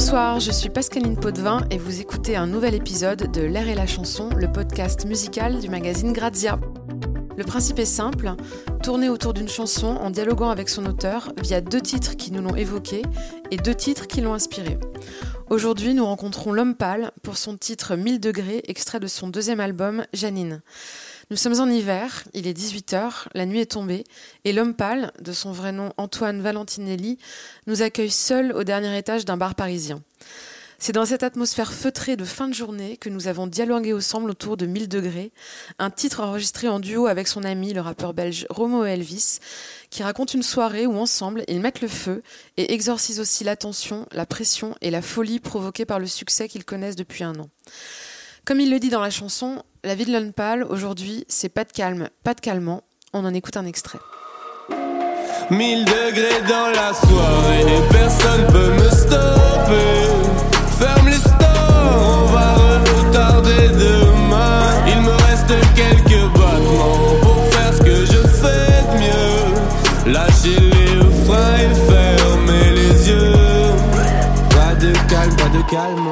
Bonsoir, je suis Pascaline Potvin et vous écoutez un nouvel épisode de L'air et la chanson, le podcast musical du magazine Grazia. Le principe est simple, tourner autour d'une chanson en dialoguant avec son auteur via deux titres qui nous l'ont évoqué et deux titres qui l'ont inspiré. Aujourd'hui, nous rencontrons L'Homme Pâle pour son titre 1000 degrés, extrait de son deuxième album, Janine. Nous sommes en hiver, il est 18h, la nuit est tombée, et l'homme pâle, de son vrai nom Antoine Valentinelli, nous accueille seul au dernier étage d'un bar parisien. C'est dans cette atmosphère feutrée de fin de journée que nous avons dialogué ensemble autour de 1000 degrés, un titre enregistré en duo avec son ami, le rappeur belge Romo Elvis, qui raconte une soirée où ensemble ils mettent le feu et exorcisent aussi la tension, la pression et la folie provoquée par le succès qu'ils connaissent depuis un an. Comme il le dit dans la chanson, la vie de pâle aujourd'hui, c'est pas de calme, pas de calmant. On en écoute un extrait. 1000 degrés dans la soirée personne peut me stopper. Ferme les stores, on va retarder demain. Il me reste quelques battements pour faire ce que je fais de mieux. Lâcher les freins et fermer les yeux. Pas de calme, pas de calme,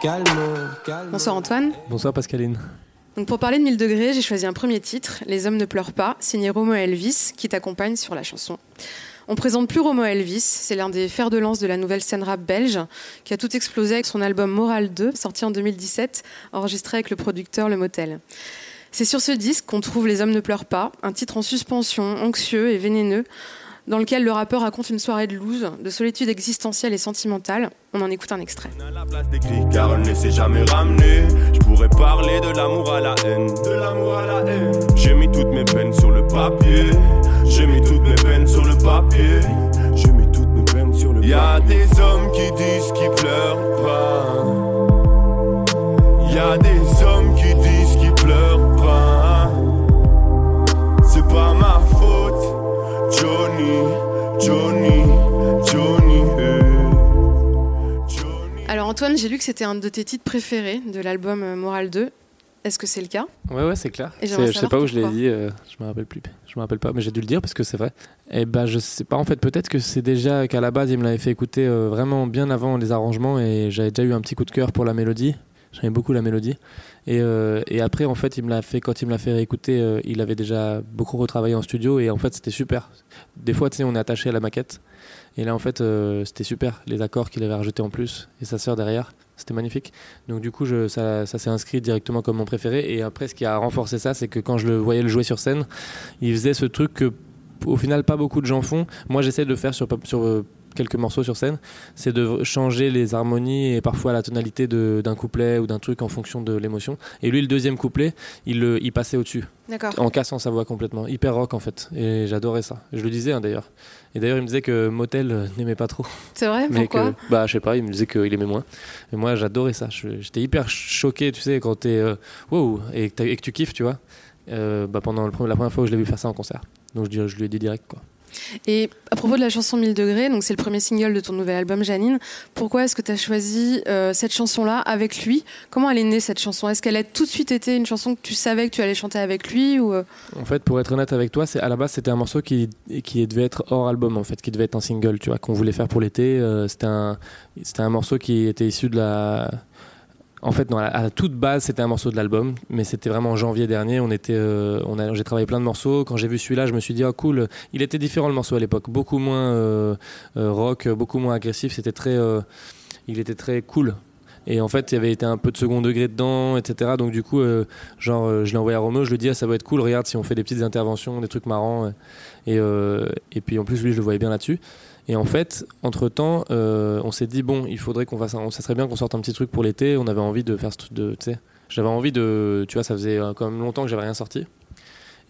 calme. Bonsoir Antoine. Bonsoir Pascaline. Donc pour parler de 1000 degrés, j'ai choisi un premier titre, Les hommes ne pleurent pas, signé Romo Elvis, qui t'accompagne sur la chanson. On présente plus Romo Elvis, c'est l'un des fers de lance de la nouvelle scène rap belge, qui a tout explosé avec son album Moral 2, sorti en 2017, enregistré avec le producteur Le Motel. C'est sur ce disque qu'on trouve Les hommes ne pleurent pas, un titre en suspension, anxieux et vénéneux, dans lequel le rappeur raconte une soirée de loose, de solitude existentielle et sentimentale. On en écoute un extrait. À la place des cris, car elle ne s'est jamais ramenée. Je pourrais parler de l'amour à la haine. De l'amour à la haine. J'ai mis toutes mes peines sur le papier. J'ai mis toutes mes peines sur le papier. J'ai mis toutes mes peines sur le papier. Y a des hommes qui disent qu'ils pleurent pas. Johnny, Johnny. eh. Johnny. Alors Antoine, j'ai lu que c'était un de tes titres préférés de l'album euh, Moral 2. Est-ce que c'est le cas? Ouais, ouais, c'est clair. Je sais pas où je l'ai dit, euh, je me rappelle plus. Je me rappelle pas, mais j'ai dû le dire parce que c'est vrai. Et ben, je sais pas. En fait, peut-être que c'est déjà qu'à la base, il me l'avait fait écouter euh, vraiment bien avant les arrangements et j'avais déjà eu un petit coup de cœur pour la mélodie. J'aimais beaucoup la mélodie. Et, euh, et après, en fait, il me l'a fait quand il me l'a fait réécouter. euh, il avait déjà beaucoup retravaillé en studio et en fait, c'était super. Des fois, tu sais, on est attaché à la maquette. Et là, en fait, euh, c'était super. Les accords qu'il avait rajoutés en plus et sa sœur derrière, c'était magnifique. Donc du coup, ça, s'est inscrit directement comme mon préféré. Et après, ce qui a renforcé ça, c'est que quand je le voyais le jouer sur scène, il faisait ce truc que, au final, pas beaucoup de gens font. Moi, j'essaie de le faire sur, quelques morceaux sur scène. C'est de changer les harmonies et parfois la tonalité d'un couplet ou d'un truc en fonction de l'émotion. Et lui, le deuxième couplet, il, le- il passait au-dessus, en cassant sa voix complètement. Hyper rock, en fait. Et j'adorais ça. Je le disais, hein, d'ailleurs. Et d'ailleurs, il me disait que Motel euh, n'aimait pas trop. C'est vrai? Mais Pourquoi? que, bah, je sais pas, il me disait qu'il aimait moins. Et moi, j'adorais ça. J'étais hyper choqué, tu sais, quand t'es. Euh, wow, et, que t'as- et que tu kiffes, tu vois. Euh, bah, pendant le la première fois où je l'ai vu faire ça en concert. Donc, je, je lui ai dit direct, quoi. Et à propos de la chanson 1000 degrés, donc c'est le premier single de ton nouvel album Janine, pourquoi est-ce que tu as choisi euh, cette chanson-là avec lui? Comment elle est née cette chanson? Est-ce qu'elle a tout de suite été une chanson que tu savais que tu allais chanter avec lui ou euh, En fait, pour être honnête avec toi, c'est à la base, c'était un morceau qui, qui devait être hors album, en fait, qui devait être un single, tu vois, qu'on voulait faire pour l'été. Euh, c'était un, c'était un morceau qui était issu de la. En fait, à toute base, c'était un morceau de l'album, mais c'était vraiment en janvier dernier. On était, euh, on a, j'ai travaillé plein de morceaux. Quand j'ai vu celui-là, je me suis dit, ah cool. Il était différent le morceau à l'époque, beaucoup moins euh, euh, rock, beaucoup moins agressif. C'était très, il était très cool. Et en fait, il y avait été un peu de second degré dedans, etc. Donc du coup, genre, je l'ai envoyé à Romain, je lui dit, ah, ça va être cool. Regarde si on fait des petites interventions, des trucs marrants. Et, et puis en plus, lui, je le voyais bien là-dessus. Et en fait, entre temps, on s'est dit bon, il faudrait qu'on fasse, serait bien qu'on sorte un petit truc pour l'été. On avait envie de faire ce truc de, tu sais, j'avais envie de, tu vois, ça faisait euh, quand même longtemps que j'avais rien sorti.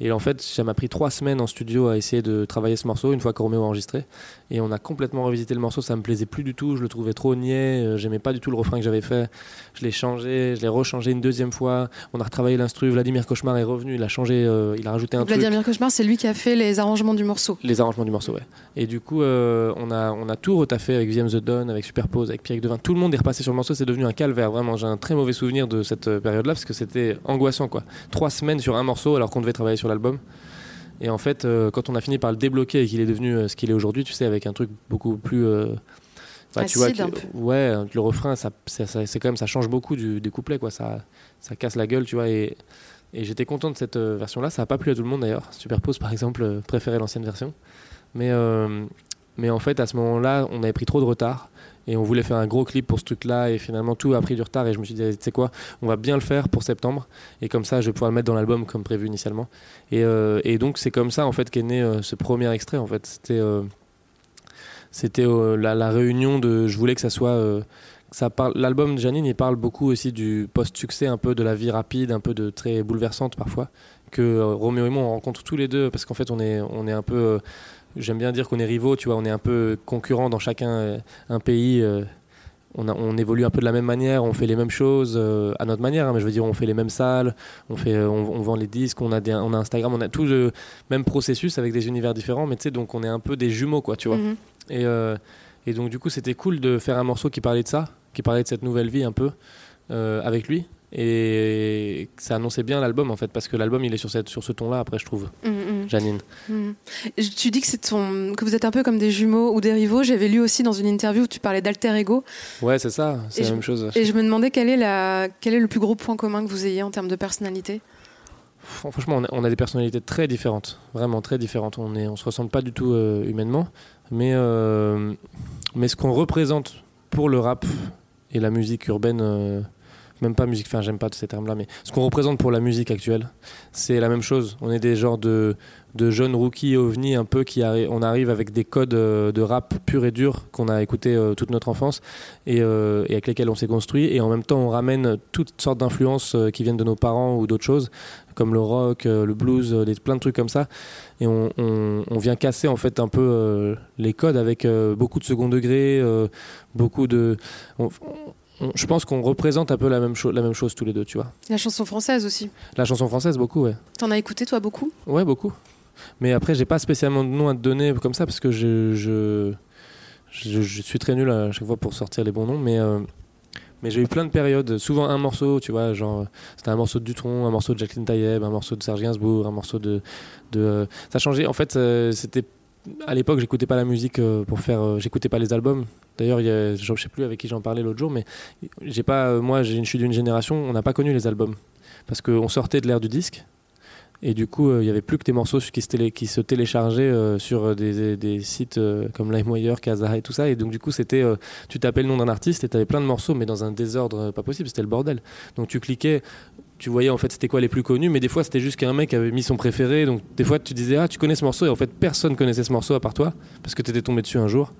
Et en fait, ça m'a pris trois semaines en studio à essayer de travailler ce morceau une fois que Roméo a enregistré. Et on a complètement revisité le morceau. Ça me plaisait plus du tout. Je le trouvais trop niais. euh, J'aimais pas du tout le refrain que j'avais fait. Je l'ai changé. Je l'ai rechangé une deuxième fois. On a retravaillé l'instru. Vladimir Cauchemar est revenu. Il a changé. euh, il a rajouté un truc Vladimir Cauchemar, c'est lui qui a fait les arrangements du morceau. les arrangements du morceau, ouais. Et du coup, euh, on, a, on a tout retaffé avec VM The Dawn, avec Superpose, avec Pierre Devin. Tout le monde est repassé sur le morceau. C'est devenu un calvaire, vraiment. J'ai un très mauvais souvenir de cette période-là parce que c'était angoissant, quoi. Trois semaines sur un morceau alors qu'on devait travailler sur l'album. Et en fait, euh, quand on a fini par le débloquer et qu'il est devenu euh, ce qu'il est aujourd'hui, tu sais, avec un truc beaucoup plus. euh, Bah, tu vois, un que- peu. ouais, le refrain, ça, ça- ça- c'est quand même, ça change beaucoup du, des couplets, quoi. Ça, ça casse la gueule, tu vois. Et, et j'étais content de cette version-là. Ça a pas plu à tout le monde d'ailleurs. Superpose, par exemple, préférait l'ancienne version. Mais, mais en fait, à ce moment-là, on avait pris trop de retard. Et on voulait faire un gros clip pour ce truc-là. Et finalement, tout a pris du retard. Et je me suis dit, tu sais quoi, on va bien le faire pour septembre. Et comme ça, je vais pouvoir le mettre dans l'album comme prévu initialement. Et, euh, donc, c'est comme ça, en fait, qu'est né euh, ce premier extrait. En fait, c'était. euh, c'était la, réunion de je voulais que ça soit ça parle l'album de Janine il parle beaucoup aussi du post-succès un peu de la vie rapide un peu de très bouleversante parfois que Roméo et moi on rencontre tous les deux parce qu'en fait on est on est un peu j'aime bien dire qu'on est rivaux tu vois on est un peu concurrents dans chacun euh, un pays euh, on, a- on évolue un peu de la même manière, on fait les mêmes choses euh, à notre manière, hein, mais je veux dire, on fait les mêmes salles, on, fait, on, on vend les disques, on a, des, on a Instagram, on a tout le même processus avec des univers différents, mais tu sais, donc on est un peu des jumeaux, quoi, tu vois. Mhm. Et, euh, et donc, du coup, c'était cool de faire un morceau qui parlait de ça, qui parlait de cette nouvelle vie un peu euh, avec lui. Et ça annonçait bien l'album en fait, parce que l'album il est sur, cette, sur ce ton-là, après je trouve, Mhm, mhm. Janine. Et Tu dis que, ton... vous êtes un peu comme des jumeaux ou des rivaux. J'avais lu aussi dans une interview où tu parlais d'alter ego. Ouais, c'est ça, c'est la je- même chose. Et je me demandais quel est, la... quel est le plus gros point commun que vous ayez en termes de personnalité? Fran- Franchement, on a, on a des personnalités très différentes, vraiment très différentes. On on se ressemble pas du tout euh, humainement, mais euh, mais ce qu'on représente pour le rap et la musique urbaine, euh, même pas musique, enfin j'aime pas ces termes-là, mais ce qu'on représente pour la musique actuelle, c'est la même chose. On est des genres de jeunes rookies ovnis un peu qui arri- on arrive avec des codes euh, de rap pur et dur qu'on a écouté euh, toute notre enfance et, euh, avec lesquels on s'est construit et en même temps on ramène toutes sortes d'influences euh, qui viennent de nos parents ou d'autres choses comme le rock, euh, le blues, euh, plein de trucs comme ça. Et on, vient casser en fait un peu euh, les codes avec euh, beaucoup de second degré, euh, beaucoup de. On- je pense qu'on représente un peu la même, chose la même chose tous les deux, tu vois. La chanson française aussi. La chanson française, beaucoup, ouais. T'en as écouté toi beaucoup? Ouais, beaucoup. Mais après, j'ai pas spécialement de nom à te donner comme ça parce que je, je, je, je suis très nul à chaque fois pour sortir les bons noms. Mais, euh, mais j'ai eu plein de périodes. Souvent un morceau, tu vois, genre c'était un morceau de Dutron, un morceau de Jacqueline Taïeb, un morceau de Serge Gainsbourg, un morceau de. de euh, ça changeait. En fait, euh, c'était. À l'époque, j'écoutais pas la musique euh, pour faire. euh, j'écoutais pas les albums. D'ailleurs, je sais plus avec qui j'en parlais l'autre jour, mais j'ai pas. euh, moi, je suis d'une génération, on n'a pas connu les albums parce qu'on sortait de l'ère du disque. Et du coup, il y avait plus que des morceaux qui se, téléchargeaient sur des, sites comme LimeWire, Kazaa et tout ça. Et donc, du coup, c'était, tu tapais le nom d'un artiste et tu avais plein de morceaux, mais dans un désordre pas possible, c'était le bordel. Donc, tu cliquais, tu voyais en fait c'était quoi les plus connus, mais des fois, c'était juste qu'un mec avait mis son préféré. Donc, des fois, tu disais, ah, tu connais ce morceau, et en fait, personne connaissait ce morceau à part toi, parce que tu étais tombé dessus un jour.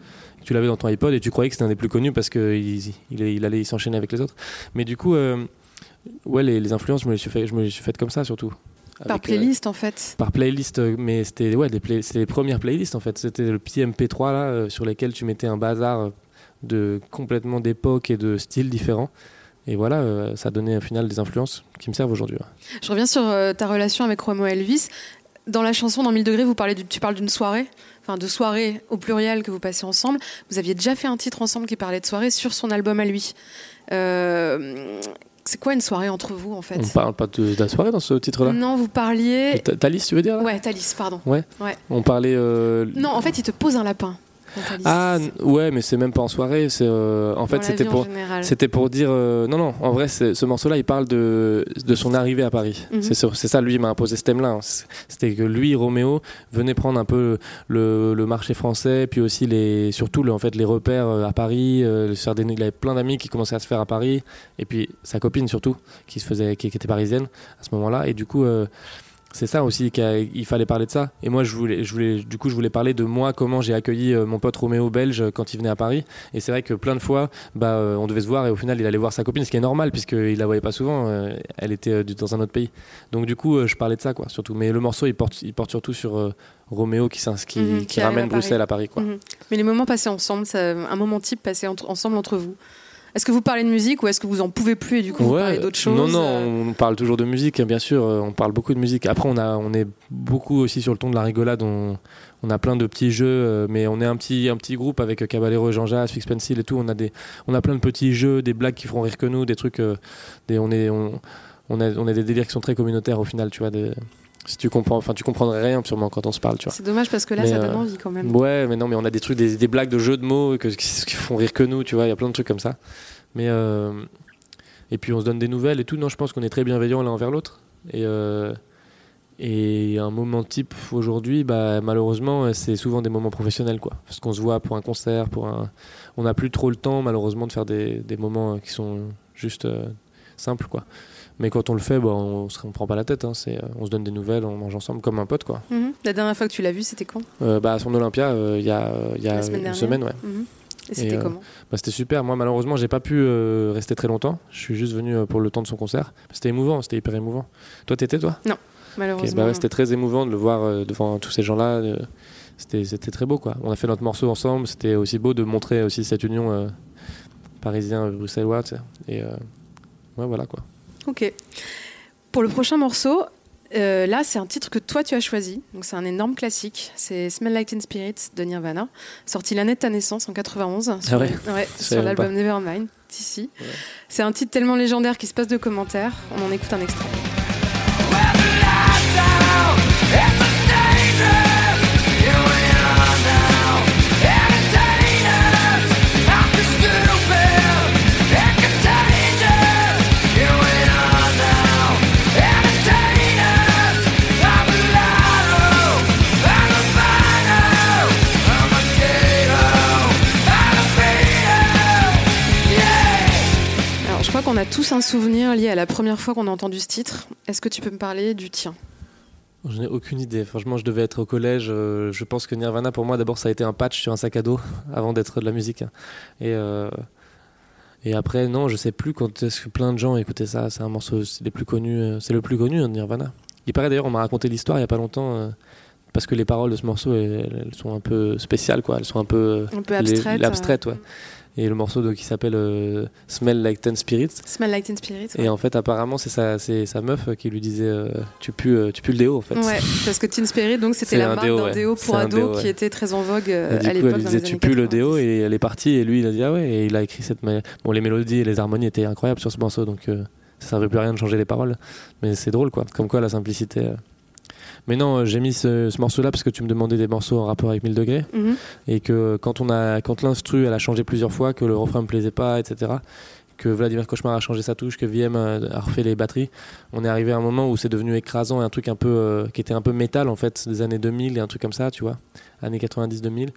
Tu l'avais dans ton iPod et tu croyais que c'était un des plus connus parce qu'il il, il allait s'enchaîner avec les autres. Mais du coup, euh, ouais, les, les influences, je me les suis fait, faites comme ça surtout. Par Avec, euh, playlist en fait. par playlist, euh, mais c'était ouais, des play- les premières playlists en fait. C'était le petit MP3 là euh, sur lesquels tu mettais un bazar de complètement d'époque et de styles différents. Et voilà, euh, ça donnait au final des influences qui me servent aujourd'hui. ouais. Je reviens sur euh, ta relation avec Romo Elvis. Dans la chanson Dans 1000 degrés, vous parlez du- tu parles d'une soirée, enfin de soirée au pluriel que vous passez ensemble. Vous aviez déjà fait un titre ensemble qui parlait de soirée sur son album à lui. Euh, c'est quoi une soirée entre vous en fait? On parle pas de, de la soirée dans ce titre-là? Non, vous parliez. Thalys, tu veux dire là? Ouais, Thalys, pardon. On parlait. euh, Non, en fait, il te pose un lapin. Ah ouais, mais c'est même pas en soirée. C'est euh, en fait c'était pour. C'était pour dire euh, non non en vrai ce morceau là il parle de, de son arrivée à Paris Mhm. c'est ça lui il m'a imposé ce thème là c'était que lui Roméo venait prendre un peu le, le marché français puis aussi les surtout le- en fait les repères euh, à Paris euh, des- il avait plein d'amis qui commençaient à se faire à Paris et puis sa copine surtout qui se faisait qui, qui était parisienne à ce moment là et du coup c'est ça aussi qu'il fallait parler de ça. Et moi, je voulais, je voulais, du coup, je voulais parler de moi, comment j'ai accueilli euh, mon pote Roméo belge quand il venait à Paris. Et c'est vrai que plein de fois, bah, euh, on devait se voir et au final, il allait voir sa copine, ce qui est normal puisqu'il la voyait pas souvent. euh, elle était euh, dans un autre pays. Donc du coup, euh, je parlais de ça, quoi, surtout. Mais le morceau, il porte, il porte surtout sur euh, Roméo qui, Mhm, qui qui ramène à. Bruxelles à Paris, quoi. Mhm. Mais les moments passés ensemble, ça- un moment type passé entre- ensemble entre vous. Est-ce que vous parlez de musique ou est-ce que vous en pouvez plus et du coup vous parlez d'autres choses Non, non, euh, on parle toujours de musique, hein, bien sûr. euh, On parle beaucoup de musique. Après, on, a, on est beaucoup aussi sur le ton de la rigolade. On, on a plein de petits jeux, euh, mais on est un petit, un petit groupe avec Caballero et Jean Jas, Fix Pencil et tout. On a, des, on a plein de petits jeux, des blagues qui feront rire que nous, des trucs. des, on, est, on, on, a, on a des délires qui sont très communautaires au final, tu vois. des- Si tu comprends, enfin, tu comprendrais rien sûrement quand on se parle, tu vois. C'est dommage parce que là, Mais, ça donne euh, envie quand même. Ouais, mais non, mais on a des trucs, des, des blagues de jeux de mots que, qui, font rire que nous, tu vois. Il y a plein de trucs comme ça. Mais euh, et puis on se donne des nouvelles et tout. Non, je pense qu'on est très bienveillants l'un envers l'autre. Et euh, et un moment type aujourd'hui, bah, malheureusement, c'est souvent des moments professionnels, quoi. Parce qu'on se voit pour un concert, pour un, on n'a plus trop le temps, malheureusement, de faire des, des moments qui sont juste euh, simples, quoi. Mais quand on le fait, bah, on on prend pas la tête. hein. C'est, euh, on se donne des nouvelles, on mange ensemble comme un pote, quoi. Mhm. La dernière fois que tu l'as vu, c'était quand? Euh, bah, à son Olympia, euh, il y a, y a semaine une semaine, ouais. Mhm. Et c'était comment? Bah, c'était super. Moi, malheureusement, j'ai pas pu rester très longtemps. Je suis juste venu pour le temps de son concert. C'était émouvant, c'était hyper émouvant. Toi, t'étais, toi? Malheureusement. bah ouais, C'était très émouvant de le voir devant tous ces gens-là. c'était, c'était très beau, quoi. On a fait notre morceau ensemble. C'était aussi beau de montrer aussi cette union euh, parisien-bruxellois. tu sais. Et euh, ouais, voilà, quoi. Ok. Pour le prochain morceau, euh, là, c'est un titre que toi tu as choisi. Donc c'est un énorme classique. C'est Smell Like Teen Spirit de Nirvana, sorti l'année de ta naissance en 91 sur, Ah ouais ouais, Je sur savais l'album. Nevermind. Ici. Ouais. C'est un titre tellement légendaire qu'il se passe de commentaires. On en écoute un extrait. A tous un souvenir lié à la première fois qu'on a entendu ce titre. Est-ce que tu peux me parler du tien? Je n'ai aucune idée. Franchement, je devais être au collège. euh, je pense que Nirvana, pour moi, d'abord, ça a été un patch sur un sac à dos avant d'être de la musique. Et, euh, et après, non, je sais plus quand est-ce que plein de gens écoutaient ça. C'est un morceau, c'est les plus connus. euh, C'est le plus connu, hein, Nirvana. Il paraît d'ailleurs, on m'a raconté l'histoire il y a pas longtemps. parce que les paroles de ce morceau, elles, sont un peu spéciales, quoi. Elles sont un peu Un peu les- abstraites, ouais. Et le morceau de- qui s'appelle euh, Smell Like Ten Spirits. Smell Like Teen Spirit. ouais. Et en fait, apparemment, c'est sa, meuf qui lui disait euh, tu, pues, euh, tu pues le déo, en fait. Ouais, parce que Teen Spirit, donc c'était la marque déo, d'un ouais. déo pour déo, qui était très en vogue euh, Et du à coup, l'époque. elle dans disait tu pues le déo 90. et elle est partie et lui il a dit ah ouais et il a écrit cette bon les mélodies et les harmonies étaient incroyables sur ce morceau donc euh, ça servait plus à rien de changer les paroles mais c'est drôle quoi comme quoi la simplicité euh. Mais non euh, j'ai mis ce, ce morceau là parce que tu me demandais des morceaux en rapport avec 1000 degrés. Mhm. et que quand on a quand l'instru elle a changé plusieurs fois que le refrain me plaisait pas etc que Vladimir Cauchemar a changé sa touche que VM a, refait les batteries on est arrivé à un moment où c'est devenu écrasant et un truc un peu euh, qui était un peu métal en fait des années 2000 et un truc comme ça tu vois années 90 2000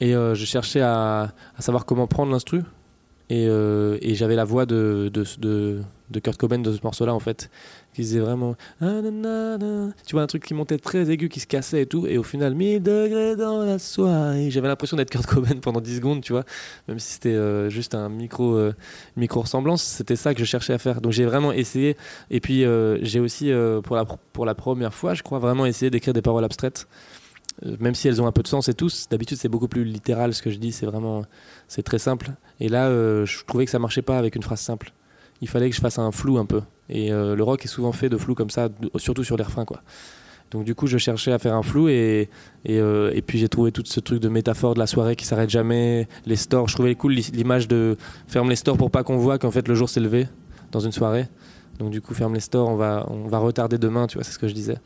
et euh, je cherchais à, à savoir comment prendre l'instru. Et, euh, et j'avais la voix de, de, de, de Kurt Cobain de ce morceau là en fait qui disait vraiment Ah, tu vois un truc qui montait très aigu qui se cassait et tout. Et au final 1000 degrés dans la soirée. J'avais l'impression d'être Kurt Cobain pendant 10 secondes tu vois. Même si c'était euh, juste un micro euh, micro ressemblance c'était ça que je cherchais à faire. Donc j'ai vraiment essayé. Et puis euh, j'ai aussi pour, la, pour la première fois je crois vraiment essayé d'écrire des paroles abstraites. Même si elles ont un peu de sens et tout. D'habitude c'est beaucoup plus littéral ce que je dis. C'est vraiment c'est très simple. Et là je trouvais que ça marchait pas avec une phrase simple il fallait que je fasse un flou un peu. Et euh, le rock est souvent fait de flou comme ça surtout sur les refrains quoi. Donc du coup je cherchais à faire un flou et, euh, et puis j'ai trouvé tout ce truc de métaphore de la soirée qui s'arrête jamais les stores. Je trouvais cool l'i- l'image de ferme les stores pour pas qu'on voit qu'en fait le jour s'est levé dans une soirée. Donc du coup ferme les stores on va, on va retarder demain tu vois c'est ce que je disais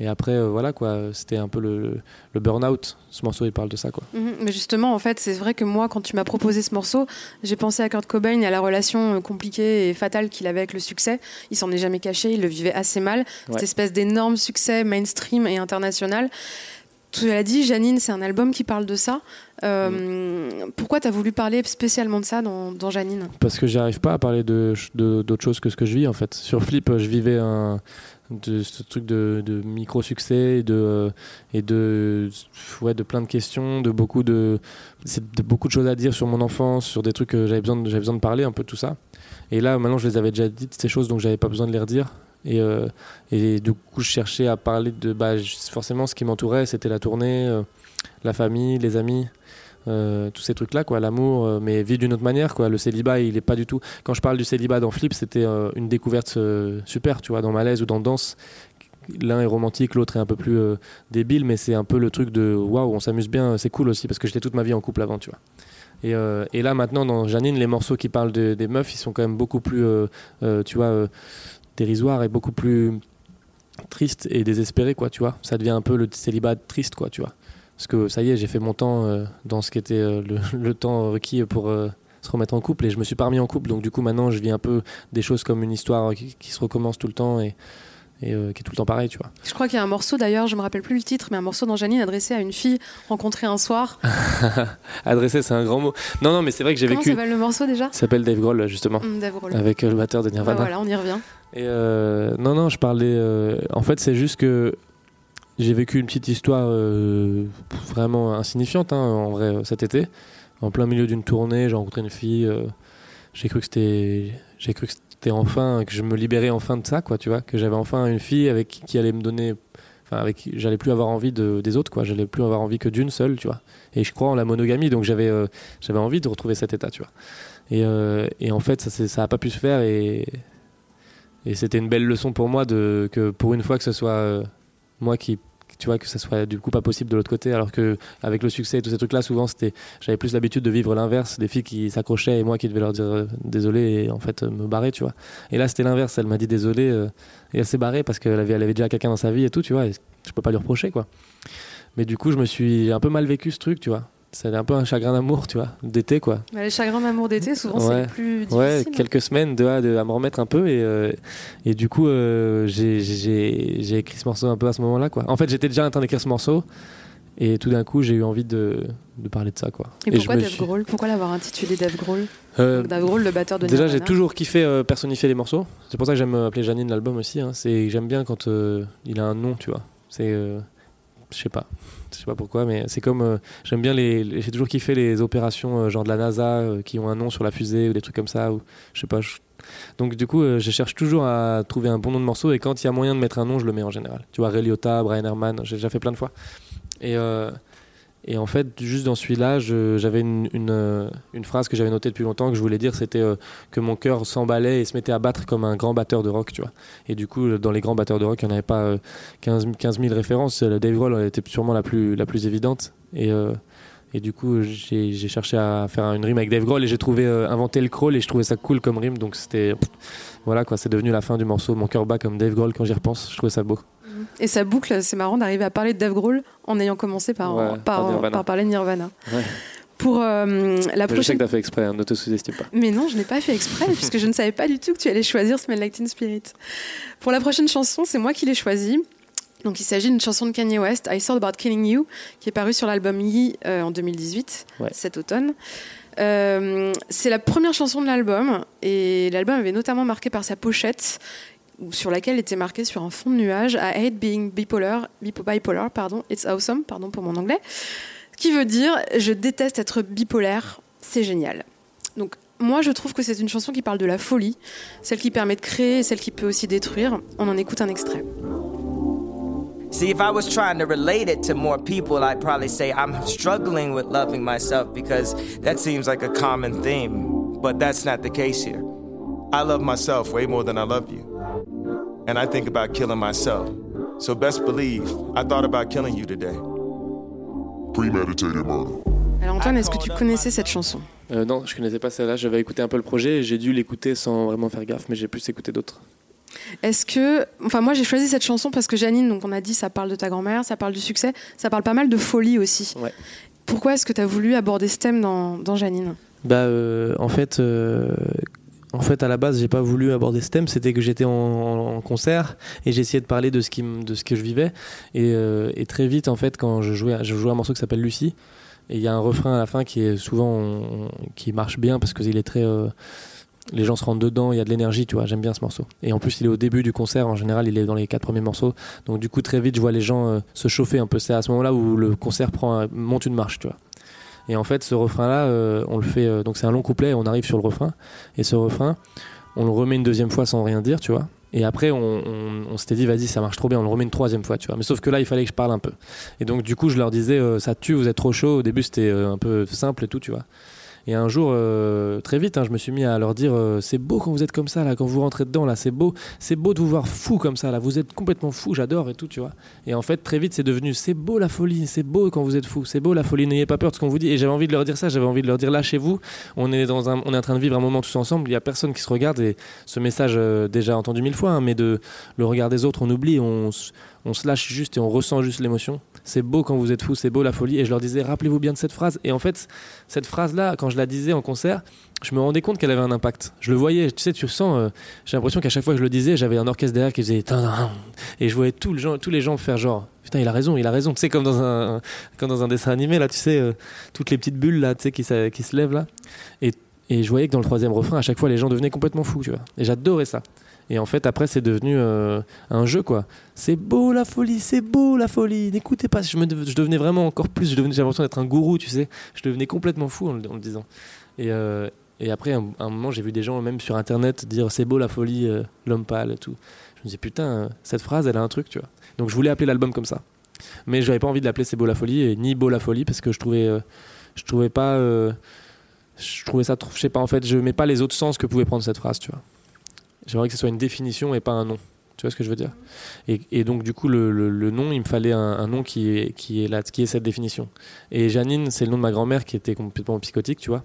et après euh, voilà quoi c'était un peu le, le burn-out ce morceau il parle de ça quoi Mhm. Mais justement, en fait, c'est vrai que moi, quand tu m'as proposé ce morceau, j'ai pensé à Kurt Cobain et à la relation euh, compliquée et fatale qu'il avait avec le succès. Il s'en est jamais caché, il le vivait assez mal. Cette espèce d'énorme succès mainstream et international. Tu l'as dit, Janine, c'est un album qui parle de ça. Euh, Pourquoi tu as voulu parler spécialement de ça dans, dans Janine? Parce que j'arrive pas à parler de- d'autre chose que ce que je vis en fait. Sur Flip, je vivais un de ce truc de, de micro succès et de euh, et de ouais de plein de questions, de beaucoup de beaucoup de choses à dire sur mon enfance, sur des trucs que j'avais besoin de, j'avais besoin de parler un peu de tout ça. Et là maintenant je les avais déjà dites ces choses donc j'avais pas besoin de les redire. Et, euh, et du coup je cherchais à parler de bah, forcément ce qui m'entourait c'était la tournée, euh, la famille, les amis. Euh, tous ces trucs là quoi l'amour mais vu d'une autre manière quoi le célibat il est pas du tout quand je parle du célibat dans Flip c'était une découverte super tu vois dans Malaise ou dans Danse l'un est romantique l'autre est un peu plus débile mais c'est un peu le truc de waouh on s'amuse bien c'est cool aussi parce que j'étais toute ma vie en couple avant tu vois et, là maintenant dans Janine les morceaux qui parlent de- des meufs ils sont quand même beaucoup plus tu vois dérisoires et beaucoup plus triste et désespéré, quoi, tu vois. Ça devient un peu le célibat triste, quoi, tu vois. Parce que ça y est, j'ai fait mon temps euh, dans ce qui était euh, le, le, temps requis pour euh, se remettre en couple et je me suis pas remis en couple. Donc du coup, maintenant, je vis un peu des choses comme une histoire qui, qui se recommence tout le temps et, et qui est tout le temps pareil, tu vois. Je crois qu'il y a un morceau d'ailleurs, je me rappelle plus le titre, mais un morceau d'Angeline adressé à une fille rencontrée un soir. adressé, c'est un grand mot. Non, non, mais c'est vrai que j'ai vécu. Comment s'appelle le morceau déjà? S'appelle Dave Grohl, justement. Mmh, Dave Grohl. Avec le batteur de Nirvana. Bah voilà, on y revient. Et non, non, je parlais. en fait, c'est juste que j'ai vécu une petite histoire euh, vraiment insignifiante hein, en vrai cet été. En plein milieu d'une tournée, j'ai rencontré une fille. Euh, j'ai cru que c'était, j'ai cru que enfin que je me libérais enfin de ça, quoi. Tu vois, que j'avais enfin une fille avec qui allait me donner, enfin avec j'allais plus avoir envie de, des autres, quoi. J'allais plus avoir envie que d'une seule, tu vois. Et je crois en la monogamie, donc j'avais, euh, j'avais envie de retrouver cet état, tu vois. Et, et en fait, ça, ça a pas pu se faire et et c'était une belle leçon pour moi de que pour une fois que ce soit moi qui tu vois que ça soit du coup pas possible de l'autre côté alors que avec le succès et tous ces trucs là souvent c'était j'avais plus l'habitude de vivre l'inverse des filles qui s'accrochaient et moi qui devais leur dire euh, désolé et en fait euh, me barrer tu vois. Et là c'était l'inverse elle m'a dit désolé euh, et elle s'est barrée parce qu'elle avait, elle avait déjà quelqu'un dans sa vie et tout tu vois je peux pas lui reprocher quoi. Mais du coup je me suis un peu mal vécu ce truc tu vois c'est un peu un chagrin d'amour, tu vois, d'été quoi. les chagrins d'amour d'été, souvent ouais. c'est plus difficile. Ouais, quelques semaines de, de, à me remettre un peu et, euh, et du coup euh, j'ai écrit ce morceau un peu à ce moment-là quoi. En fait, j'étais déjà en train d'écrire ce morceau et tout d'un coup j'ai eu envie de, de, parler de ça quoi. Et, et pourquoi Dave suis... Grohl? Pourquoi l'avoir intitulé Dave Grohl? Euh, Dave Grohl, le batteur de Déjà, j'ai toujours kiffé euh, personnifier les morceaux. C'est pour ça que j'aime appeler Janine l'album aussi. Hein. C'est j'aime bien quand euh, il a un nom, tu vois. C'est je sais pas. Je sais pas pourquoi mais c'est comme euh, j'aime bien les, j'ai toujours kiffé les opérations euh, genre de la NASA euh, qui ont un nom sur la fusée ou des trucs comme ça ou je sais pas donc du coup je cherche toujours à trouver un bon nom de morceau et quand il y a moyen de mettre un nom je le mets en général. Tu vois Ray Liotta Brian Herman j'ai déjà fait plein de fois. Et et en fait, juste dans celui-là, j'avais une, une, phrase que j'avais notée depuis longtemps que je voulais dire, c'était euh, que mon cœur s'emballait et se mettait à battre comme un grand batteur de rock, tu vois. Et du coup, dans les grands batteurs de rock, il n'y en avait pas euh, 15, 15 000 références. Dave Grohl était sûrement la plus, évidente. Et, euh, du coup, j'ai cherché à faire une rime avec Dave Grohl et j'ai trouvé euh, inventer le crawl et je trouvais ça cool comme rime. Donc c'était voilà quoi, c'est devenu la fin du morceau. Mon cœur bat comme Dave Grohl quand j'y repense. Je trouvais ça beau. Et ça boucle, c'est marrant d'arriver à parler de Dave Grohl en ayant commencé par, ouais, par, par, par, parler de Nirvana. Ouais. Pour euh, la prochaine... Je sais que tu as fait exprès, hein, ne te sous-estime pas. Mais non, je n'ai pas fait exprès, puisque je ne savais pas du tout que tu allais choisir Smell Like Teen Spirit. Pour la prochaine chanson, c'est moi qui l'ai choisie. Donc il s'agit d'une chanson de Kanye West, I Thought About Killing You, qui est parue sur l'album Yee euh, en 2018, ouais. cet automne. Euh, c'est la première chanson de l'album, et l'album avait notamment marqué par sa pochette, sur laquelle était marqué sur un fond de nuage I hate being bipolar, bipolar, pardon, it's awesome, pardon pour mon anglais, qui veut dire je déteste être bipolaire, c'est génial. Donc moi je trouve que c'est une chanson qui parle de la folie, celle qui permet de créer et celle qui peut aussi détruire. On en écoute un extrait. See, if I was trying to relate it to more people, I'd probably say I'm struggling with loving myself because that seems like a common theme. But that's not the case here. I love myself way more than I love you. And I think about killing myself. So best believe I thought about killing you today. Premeditated murder. Alors Antoine, est-ce que tu connaissais cette chanson? Euh, Non, je connaissais pas celle-là. J'avais écouté un peu le projet et j'ai dû l'écouter sans vraiment faire gaffe, mais j'ai plus écouté d'autres. Est-ce que, enfin moi j'ai choisi cette chanson parce que Janine, donc on a dit ça parle de ta grand-mère, ça parle du succès, ça parle pas mal de folie aussi. Ouais. Pourquoi est-ce que tu as voulu aborder ce thème dans, dans Janine? Bah euh, en fait, euh, en fait à la base j'ai pas voulu aborder ce thème, c'était que j'étais en, concert et j'essayais de parler de ce que je vivais et, euh, et, très vite en fait quand je jouais, je jouais un morceau qui s'appelle Lucie et il y a un refrain à la fin qui est souvent qui marche bien parce qu'il est très euh, les gens se rendent dedans, il y a de l'énergie, tu vois, j'aime bien ce morceau. Et en plus, il est au début du concert, en général, il est dans les quatre premiers morceaux. Donc, du coup, très vite, je vois les gens euh, se chauffer un peu. C'est à ce moment-là où le concert prend, monte une marche, tu vois. Et en fait, ce refrain-là, euh, on le fait, euh, donc c'est un long couplet, on arrive sur le refrain. Et ce refrain, on le remet une deuxième fois sans rien dire, tu vois. Et après, on, on, on s'était dit, vas-y, ça marche trop bien, on le remet une troisième fois, tu vois. Mais sauf que là, il fallait que je parle un peu. Et donc, du coup, je leur disais, ça tue, vous êtes trop chaud. Au début, c'était un peu simple et tout, tu vois. Et un jour, euh, très vite, hein, je me suis mis à leur dire euh, c'est beau quand vous êtes comme ça, là, quand vous rentrez dedans, là, c'est beau, c'est beau de vous voir fou comme ça, là, vous êtes complètement fou, j'adore et tout, tu vois. Et en fait, très vite, c'est devenu c'est beau la folie, c'est beau quand vous êtes fou, c'est beau la folie, n'ayez pas peur de ce qu'on vous dit. Et j'avais envie de leur dire ça, j'avais envie de leur dire là, chez vous, on est, dans un, on est en train de vivre un moment tous ensemble, il n'y a personne qui se regarde. Et ce message, euh, déjà entendu mille fois, hein, mais de le regard des autres, on oublie, on, on se lâche juste et on ressent juste l'émotion. C'est beau quand vous êtes fou, c'est beau la folie. Et je leur disais, rappelez-vous bien de cette phrase. Et en fait, cette phrase-là, quand je la disais en concert, je me rendais compte qu'elle avait un impact. Je le voyais, tu sais, tu sens, euh, j'ai l'impression qu'à chaque fois que je le disais, j'avais un orchestre derrière qui faisait et je voyais tout le gens, tous les gens faire genre, putain, il a raison, il a raison. Tu sais, comme dans un, comme dans un dessin animé, là, tu sais, euh, toutes les petites bulles, là, tu sais, qui, qui se lèvent, là. Et, et je voyais que dans le troisième refrain, à chaque fois, les gens devenaient complètement fous, tu vois. Et j'adorais ça. Et en fait, après, c'est devenu euh, un jeu, quoi. C'est beau la folie, c'est beau la folie. N'écoutez pas. Je, devenais vraiment encore plus. J'avais l'impression d'être un gourou, tu sais. Je devenais complètement fou en, le disant. Et, euh, après, à un, moment, j'ai vu des gens, même sur Internet, dire c'est beau la folie, euh, l'homme pâle et tout. Je me disais, putain, cette phrase, elle a un truc, tu vois. Donc, je voulais appeler l'album comme ça. Mais je n'avais pas envie de l'appeler c'est beau la folie ni beau la folie parce que je trouvais, je trouvais pas. je trouvais ça, je sais pas, en fait, je mets pas les autres sens que pouvait prendre cette phrase, tu vois. J'aimerais que ce soit une définition et pas un nom. Tu vois ce que je veux dire? Et, donc, du coup, le, nom, il me fallait un, nom qui est, là, qui est cette définition. Et Janine, c'est le nom de ma grand-mère qui était complètement psychotique, tu vois,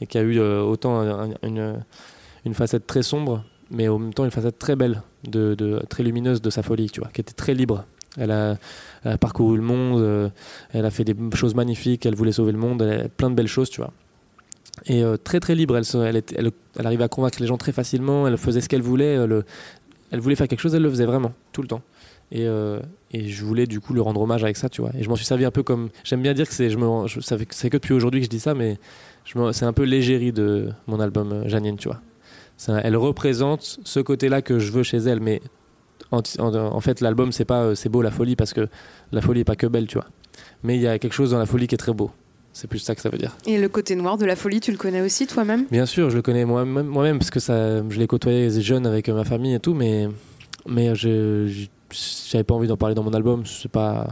et qui a eu euh, autant une, facette très sombre, mais en même temps une facette très belle, de, très lumineuse de sa folie, tu vois, qui était très libre. Elle a, parcouru le monde, euh, elle a fait des choses magnifiques, elle voulait sauver le monde, elle a plein de belles choses, tu vois et euh, très très libre. Elle, elle, arrivait à convaincre les gens très facilement. Elle faisait ce qu'elle voulait. Elle, elle, voulait faire quelque chose, elle le faisait vraiment tout le temps. Et, euh, je voulais du coup le rendre hommage avec ça, tu vois. Et je m'en suis servi un peu comme. J'aime bien dire que c'est. Que depuis aujourd'hui que je dis ça, mais c'est un peu l'égérie de mon album euh, Janine, tu vois. elle représente ce côté-là que je veux chez elle, mais en, fait l'album c'est pas c'est beau la folie parce que la folie est pas que belle, tu vois. Mais il y a quelque chose dans la folie qui est très beau. C'est plus ça que ça veut dire. Et le côté noir de la folie, tu le connais aussi toi-même? Bien sûr, je le connais moi-même, moi-même parce que ça, je l'ai côtoyé jeune avec ma famille et tout, mais, mais je j'avais pas envie d'en parler dans mon album. C'est pas,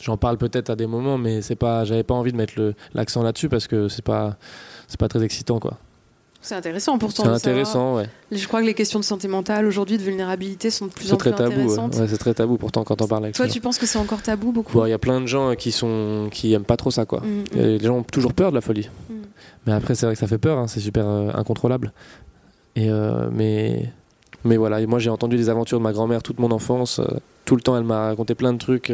j'en parle peut-être à des moments, mais c'est pas, j'avais pas envie de mettre l'accent là-dessus parce que c'est pas, c'est pas très excitant quoi. C'est intéressant pourtant. C'est intéressant, ouais. Je crois que les questions de santé mentale aujourd'hui, de vulnérabilité, sont de plus en plus tabou, intéressantes. Ouais. c'est très tabou pourtant quand on parle avec Toi, tu penses que c'est encore tabou beaucoup Il y a plein de gens qui sont qui aiment pas trop ça, quoi. Mm, mm. Les gens ont toujours peur de la folie. Mm. Mais après, c'est vrai que ça fait peur, hein, c'est super euh, incontrôlable. Et euh, mais mais voilà, moi j'ai entendu des aventures de ma grand-mère toute mon enfance. Euh, tout le temps, elle m'a raconté plein de trucs.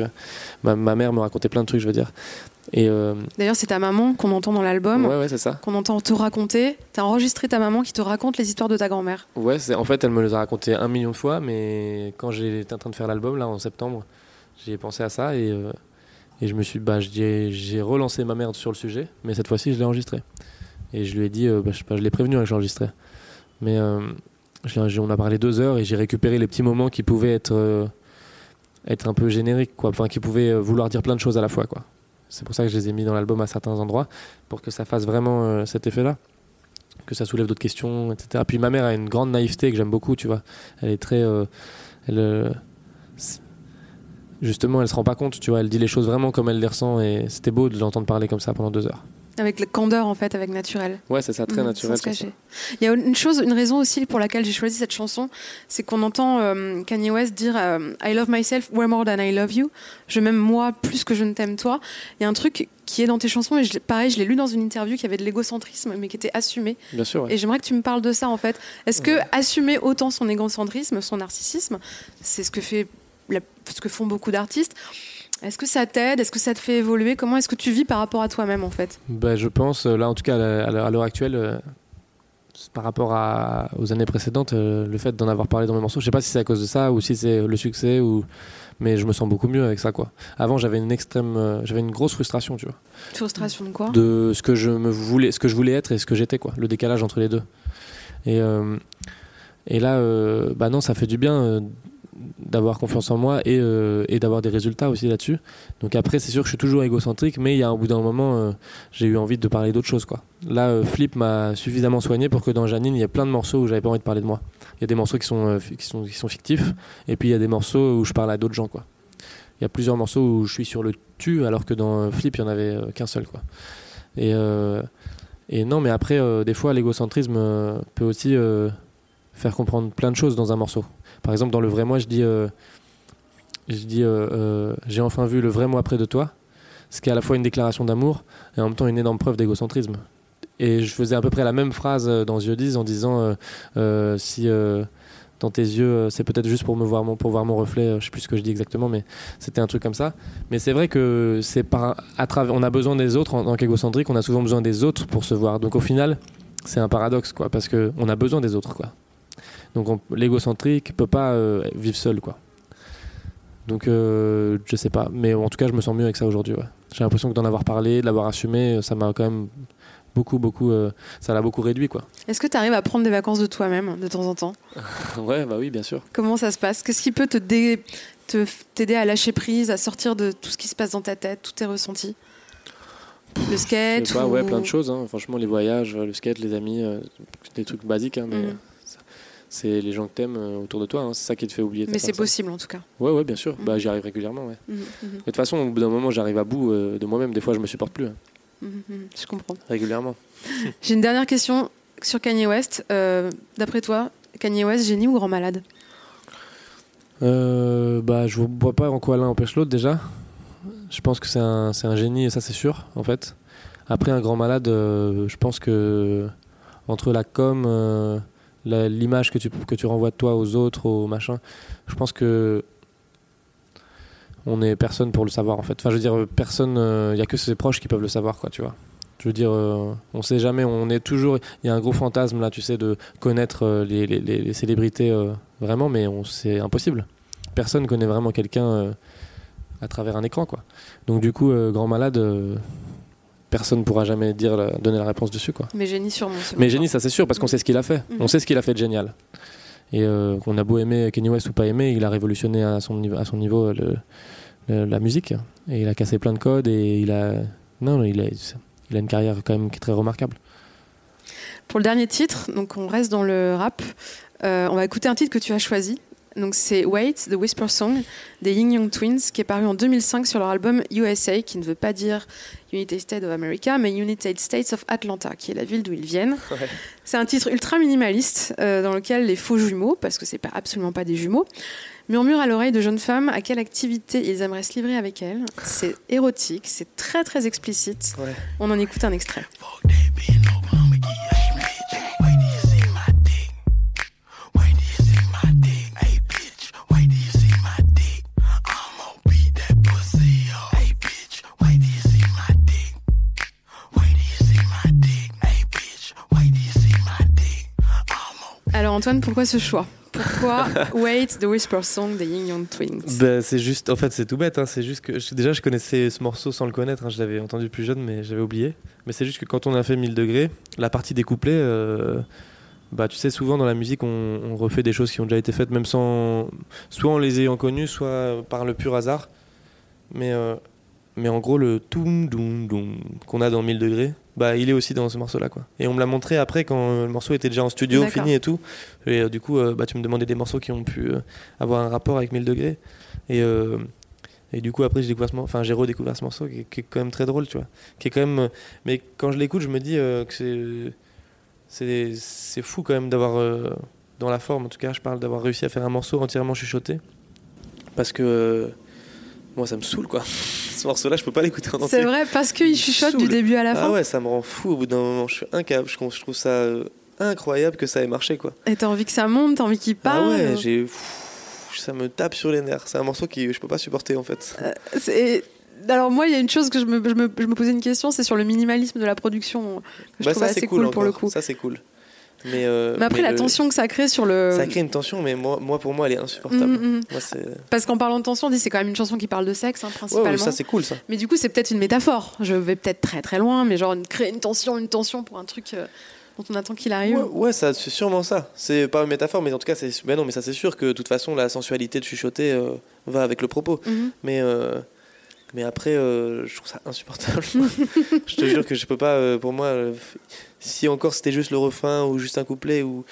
Ma, ma, mère me racontait plein de trucs, je veux dire. Euh, D'ailleurs, c'est ta maman qu'on entend dans l'album. Ouais, c'est ça. Qu'on entend te raconter. T'as enregistré ta maman qui te raconte les histoires de ta grand-mère. Ouais, en fait, elle me les a racontées un million de fois, mais quand j'étais en train de faire l'album, là, en septembre, j'ai pensé à ça et, euh, et je me suis, bah, j'ai relancé ma mère sur le sujet, mais cette fois-ci, je l'ai enregistré. Et je lui ai dit, euh, bah, je, je l'ai prévenu que j'enregistrais. Mais on a parlé deux heures et j'ai récupéré les petits moments qui pouvaient être, être un peu génériques, quoi. Enfin, qui pouvaient vouloir dire plein de choses à la fois, quoi. C'est pour ça que je les ai mis dans l'album à certains endroits, pour que ça fasse vraiment euh, cet effet-là, que ça soulève d'autres questions, etc. Puis ma mère a une grande naïveté que j'aime beaucoup, tu vois. Elle est très. Euh, elle, euh, justement, elle se rend pas compte, tu vois. Elle dit les choses vraiment comme elle les ressent, et c'était beau de l'entendre parler comme ça pendant deux heures. Avec la candeur, en fait, avec naturel. Ouais, c'est ça, très mmh, naturel. Il y a une chose, une raison aussi pour laquelle j'ai choisi cette chanson, c'est qu'on entend euh, Kanye West dire euh, I love myself way more than I love you. Je m'aime moi plus que je ne t'aime toi. Il y a un truc qui est dans tes chansons, et je, pareil, je l'ai lu dans une interview qui avait de l'égocentrisme, mais qui était assumé. Bien sûr. Et j'aimerais que tu me parles de ça, en fait. Est-ce que assumer autant son égocentrisme, son narcissisme, c'est ce que fait, ce que font beaucoup d'artistes est-ce que ça t'aide? Est-ce que ça te fait évoluer? Comment est-ce que tu vis par rapport à toi-même en fait? Bah, Je pense, euh, là en tout cas à l'heure actuelle, euh, par rapport à, aux années précédentes, euh, le fait d'en avoir parlé dans mes morceaux, je sais pas si c'est à cause de ça ou si c'est le succès ou mais je me sens beaucoup mieux avec ça quoi. Avant j'avais une extrême j'avais une grosse frustration, tu vois. Frustration de quoi? De ce que je me voulais ce que je voulais être et ce que j'étais quoi, le décalage entre les deux. Et et là bah non, ça fait du bien d'avoir confiance en moi et, euh, et d'avoir des résultats aussi là-dessus. Donc après, c'est sûr que je suis toujours égocentrique, mais il y a un bout d'un moment, euh, j'ai eu envie de parler d'autre chose. Là, euh, Flip m'a suffisamment soigné pour que dans Janine, il y a plein de morceaux où j'avais pas envie de parler de moi. Il y a des morceaux qui sont, qui sont, fictifs, et puis il y a des morceaux où je parle à d'autres gens. Il y a plusieurs morceaux où je suis sur le tu, alors que dans Flip, il n'y en avait qu'un seul. Et, Et non, mais après, des fois, l'égocentrisme peut aussi faire comprendre plein de choses dans un morceau. Par exemple, dans le vrai moi, je dis, euh, je dis, euh, euh, j'ai enfin vu le vrai moi près de toi, ce qui est à la fois une déclaration d'amour et en même temps une énorme preuve d'égocentrisme. Et je faisais à peu près la même phrase dans Yeux 10 en disant, si dans tes yeux, c'est peut-être juste pour me voir mon, pour voir mon reflet, je sais plus ce que je dis exactement, mais c'était un truc comme ça. Mais c'est vrai que c'est par, à travers, on a besoin des autres en tant qu'égocentrique, on a souvent besoin des autres pour se voir. Donc au final, c'est un paradoxe, quoi, parce que on a besoin des autres, quoi. Donc on- l'égocentrique peut pas euh, vivre seul, quoi. Donc euh, je sais pas, mais en tout cas, je me sens mieux avec ça aujourd'hui. Ouais. J'ai l'impression que d'en avoir parlé, de l'avoir assumé, ça m'a quand même beaucoup, beaucoup, euh, ça l'a beaucoup réduit, quoi. Est-ce que tu arrives à prendre des vacances de toi-même de temps en temps? Ouais, bah oui, bien sûr. Comment ça se passe? Qu'est-ce qui peut te dé- t'aider à lâcher prise, à sortir de tout ce qui se passe dans ta tête, tous tes ressentis? Le Je skate sais pas, ou- ouais, plein de choses. hein. Franchement, les voyages, le skate, les amis, euh, des trucs basiques, hein, mais Mhm. C'est les gens que t'aimes euh, autour de toi. hein. C'est ça qui te fait oublier. Mais c'est possible en tout cas. Ouais, ouais, bien sûr. Mhm. Bah, j'y arrive régulièrement. Ouais. Mhm, Mais de toute façon, au bout d'un moment, j'arrive à bout euh, de moi-même. Des fois, je me supporte plus. hein. Je comprends. Régulièrement. J'ai une dernière question sur Kanye West. Euh, D'après toi, Kanye West, génie ou grand malade? Euh, bah, je vois pas en quoi l'un empêche l'autre déjà. Je pense que c'est un, génie et ça c'est sûr en fait. Après un grand malade, euh, je pense que entre la com, euh, l'image que tu, que tu renvoies de toi aux autres, aux machins, je pense que on est personne pour le savoir en fait. Enfin je veux dire personne, il y a que ses proches qui peuvent le savoir quoi tu vois. Je veux dire, euh, on sait jamais, on est toujours. Il y a un gros fantasme là, tu sais, de connaître euh, les, les- les- célébrités euh, vraiment, mais c'est impossible. Personne connaît vraiment quelqu'un euh, à travers un écran, quoi. Donc du coup, euh, grand malade, personne pourra jamais dire, la- donner la réponse dessus, quoi. Mais génie sûrement. Mais génie, ça c'est sûr, parce qu'on sait ce qu'il a fait. On sait ce qu'il a fait de génial. Et euh, qu'on a beau aimer Kanye West ou pas aimer, il a révolutionné à son niveau, à son niveau le- le- la musique. Et il a cassé plein de codes et il a. Non, il a, il a une carrière quand même qui est très remarquable. Pour le dernier titre, donc on reste dans le rap. Euh, on va écouter un titre que tu as choisi. Donc c'est Wait, The Whisper Song des Ying Young Twins, qui est paru en 2005 sur leur album USA, qui ne veut pas dire United States of America, mais United States of Atlanta, qui est la ville d'où ils viennent. C'est un titre ultra minimaliste euh, dans lequel les faux jumeaux, parce que c'est pas absolument pas des jumeaux, murmurent à l'oreille de jeunes femmes à quelle activité ils aimeraient se livrer avec elles. C'est érotique, c'est très très explicite. Ouais. On en écoute un extrait. Antoine, pourquoi ce choix? Pourquoi Wait, The Whisper Song des Ying Twins? Ben, c'est juste, en fait, c'est tout bête. hein, C'est juste que je- déjà, je connaissais ce morceau sans le connaître. hein, je l'avais entendu plus jeune, mais j'avais oublié. Mais c'est juste que quand on a fait 1000 degrés, la partie des couplets, euh, bah, tu sais, souvent dans la musique, on, on refait des choses qui ont déjà été faites, même sans, soit en les ayant connues, soit par le pur hasard. Mais, euh, mais en gros, le toum doum doum qu'on a dans 1000 degrés, bah, il est aussi dans ce morceau-là, quoi. Et on me l'a montré après quand le morceau était déjà en studio, fini et tout. Et euh, du coup, euh, bah, tu me demandais des morceaux qui ont pu euh, avoir un rapport avec 1000 degrés. Et, et du coup, après, j'ai découvert ce enfin, j'ai redécouvert ce morceau qui, est- qui est quand même très drôle, tu vois. Qui est quand même, mais quand je l'écoute, je me dis que c'est, c'est, c'est fou quand même d'avoir, dans la forme en tout cas, je parle d'avoir réussi à faire un morceau entièrement chuchoté. Parce que moi, ça me saoule, quoi. ce morceau-là, je peux pas l'écouter en entier. C'est vrai, parce qu'il chuchote du début à la fin. Ah ouais, ça me rend fou au bout d'un moment. Je suis incapable. Je, trouve- ça euh, incroyable que ça ait marché, quoi. Et t'as envie que ça monte, t'as envie qu'il parle. Ah ouais, j'ai. Ça me tape sur les nerfs. C'est un morceau que je peux pas supporter en fait. C'est- Alors moi, il y a une chose que je me, je me, je me posais une question, c'est sur le minimalisme de la production que je Bah, ça assez c'est cool, cool, pour le coup. Ça c'est cool. Mais, euh, Mais après, la le- tension que ça crée sur le... Ça crée une tension, mais moi, moi pour moi, elle est insupportable. Mm, mm. Moi, c'est... Parce qu'en parlant de tension, on dit c'est quand même une chanson qui parle de sexe, hein, Ouais, principalement. ouais, ça c'est cool ça. Mais du coup, c'est peut-être une métaphore. Je vais peut-être très très loin, mais genre une- créer une tension, une tension pour un truc euh, dont on attend qu'il arrive. Ouais, ouais, ça, c'est sûrement ça. C'est pas une métaphore, mais en tout cas, c'est. Mais non, mais ça c'est sûr que de toute façon, la sensualité de chuchoter euh, va avec le propos. Mhm. Mais, euh, mais après, euh, je trouve ça insupportable. je te jure que je peux pas. euh, pour moi, euh, si encore c'était juste le refrain ou juste un couplet ou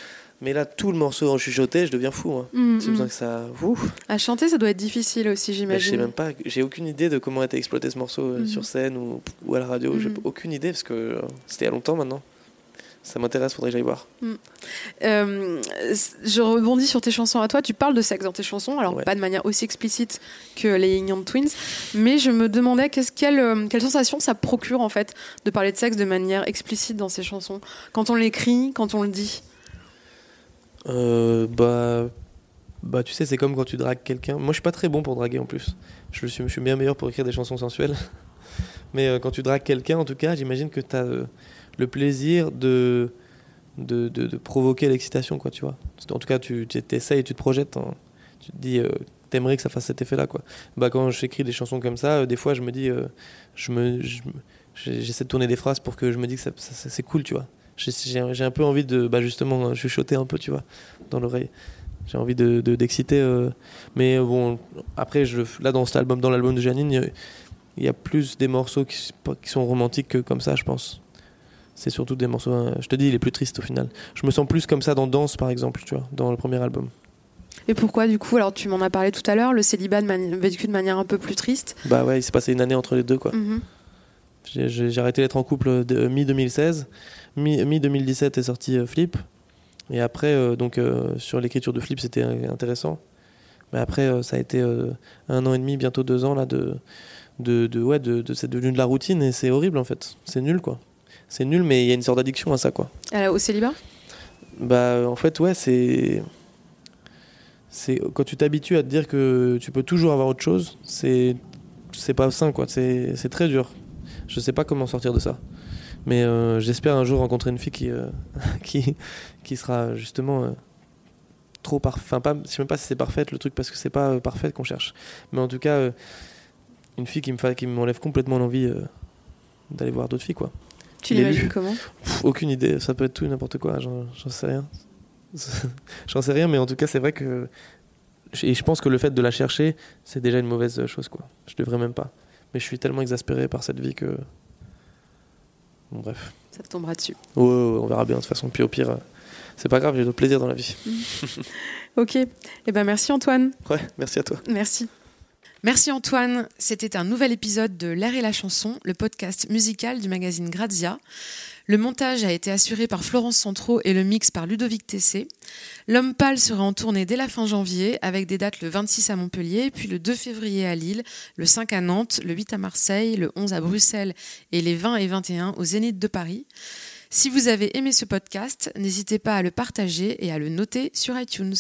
Mais là, tout le morceau en chuchoté, je deviens fou. Hein. Mm, J'ai mm. besoin que ça. Ouf. À chanter, ça doit être difficile aussi, Mais je sais j'imagine. même pas, j'ai aucune idée de comment a été exploité ce morceau Mhm. sur scène ou, ou à la radio. J'ai Mhm. aucune idée parce que c'était il y a longtemps maintenant. Ça m'intéresse, faudrait que j'aille voir. Euh, je rebondis sur tes chansons à toi. Tu parles de sexe dans tes chansons, alors Ouais. pas de manière aussi explicite que les Yang Twins, mais je me demandais qu'est-ce quelle, euh, quelle sensation ça procure en fait de parler de sexe de manière explicite dans ces chansons, quand on l'écrit, quand on le dit. Euh, bah, bah, tu sais, c'est comme quand tu dragues quelqu'un. Moi, je suis pas très bon pour draguer en plus. Je suis, je suis bien meilleur pour écrire des chansons sensuelles. Mais euh, quand tu dragues quelqu'un, en tout cas, j'imagine que tu as le plaisir de, de, de, provoquer l'excitation, quoi, tu vois. En tout cas, tu essayes, tu te projettes, en- tu te dis, euh, t'aimerais que ça fasse cet effet-là, quoi. Bah, quand j'écris des chansons comme ça, euh, des fois, je me dis, euh, je me, j'essaie de tourner des phrases pour que je me dise que ça- c'est cool, tu vois. J'ai- un peu envie de, bah, justement, chuchoter un peu, tu vois, dans l'oreille. J'ai envie de de- d'exciter. mais bon, après, je, là, dans cet album, dans l'album de Janine, il y a- plus des morceaux qui, qui sont romantiques que comme ça, je pense. C'est surtout des morceaux, hein, je te dis, les plus tristes au final. Je me sens plus comme ça dans Danse, par exemple, tu vois, dans le premier album. Et pourquoi du coup? Alors tu m'en as parlé tout à l'heure, le célibat de vécu de manière un peu plus triste. Bah ouais, il s'est passé une année entre les deux, quoi. Mhm. J'ai- arrêté d'être en couple de, mi-2016. Mi-2017 est sorti euh, Flip. Et après, euh, donc, euh, sur l'écriture de Flip, c'était euh, intéressant. Mais après, euh, ça a été euh, un an et demi, bientôt deux ans, là, de. de, de ouais, de, de- c'est devenu de la routine et c'est horrible, en fait. C'est nul, quoi. C'est nul, mais il y a une sorte d'addiction à ça, quoi. Alors, Au célibat? Bah, en fait, ouais, c'est. C'est quand tu t'habitues à te dire que tu peux toujours avoir autre chose, c'est c'est pas sain, quoi. C'est c'est très dur. Je sais pas comment sortir de ça. Mais euh, j'espère un jour rencontrer une fille qui euh, qui qui sera justement euh, trop parfaite. Enfin, pas, je sais même pas si c'est parfaite le truc parce que c'est pas euh, parfaite qu'on cherche. Mais en tout cas, euh, une fille qui me fa- qui m'enlève complètement l'envie euh, d'aller voir d'autres filles, quoi. Tu l'imagines comment Pff, aucune idée, ça peut être tout et n'importe quoi, j'en sais rien. j'en sais rien, mais en tout cas, c'est vrai que. Et je pense que le fait de la chercher, c'est déjà une mauvaise chose, quoi. Je devrais même pas. Mais je suis tellement exaspéré par cette vie que. Bon, bref. Ça te tombera dessus. Ouais, ouais, ouais, on verra bien de toute façon. Puis au pire, euh, c'est pas grave, j'ai d'autres plaisirs dans la vie. Ok. Eh ben merci Antoine. Ouais, merci à toi. Merci. Merci Antoine. C'était un nouvel épisode de L'air et la chanson, le podcast musical du magazine Grazia. Le montage a été assuré par Florence Centraux et le mix par Ludovic Tessé. L'homme pâle sera en tournée dès la fin janvier avec des dates le 26 à Montpellier, puis le 2 février à Lille, le 5 à Nantes, le 8 à Marseille, le 11 à Bruxelles et les 20 et 21 au Zénith de Paris. Si vous avez aimé ce podcast, n'hésitez pas à le partager et à le noter sur iTunes.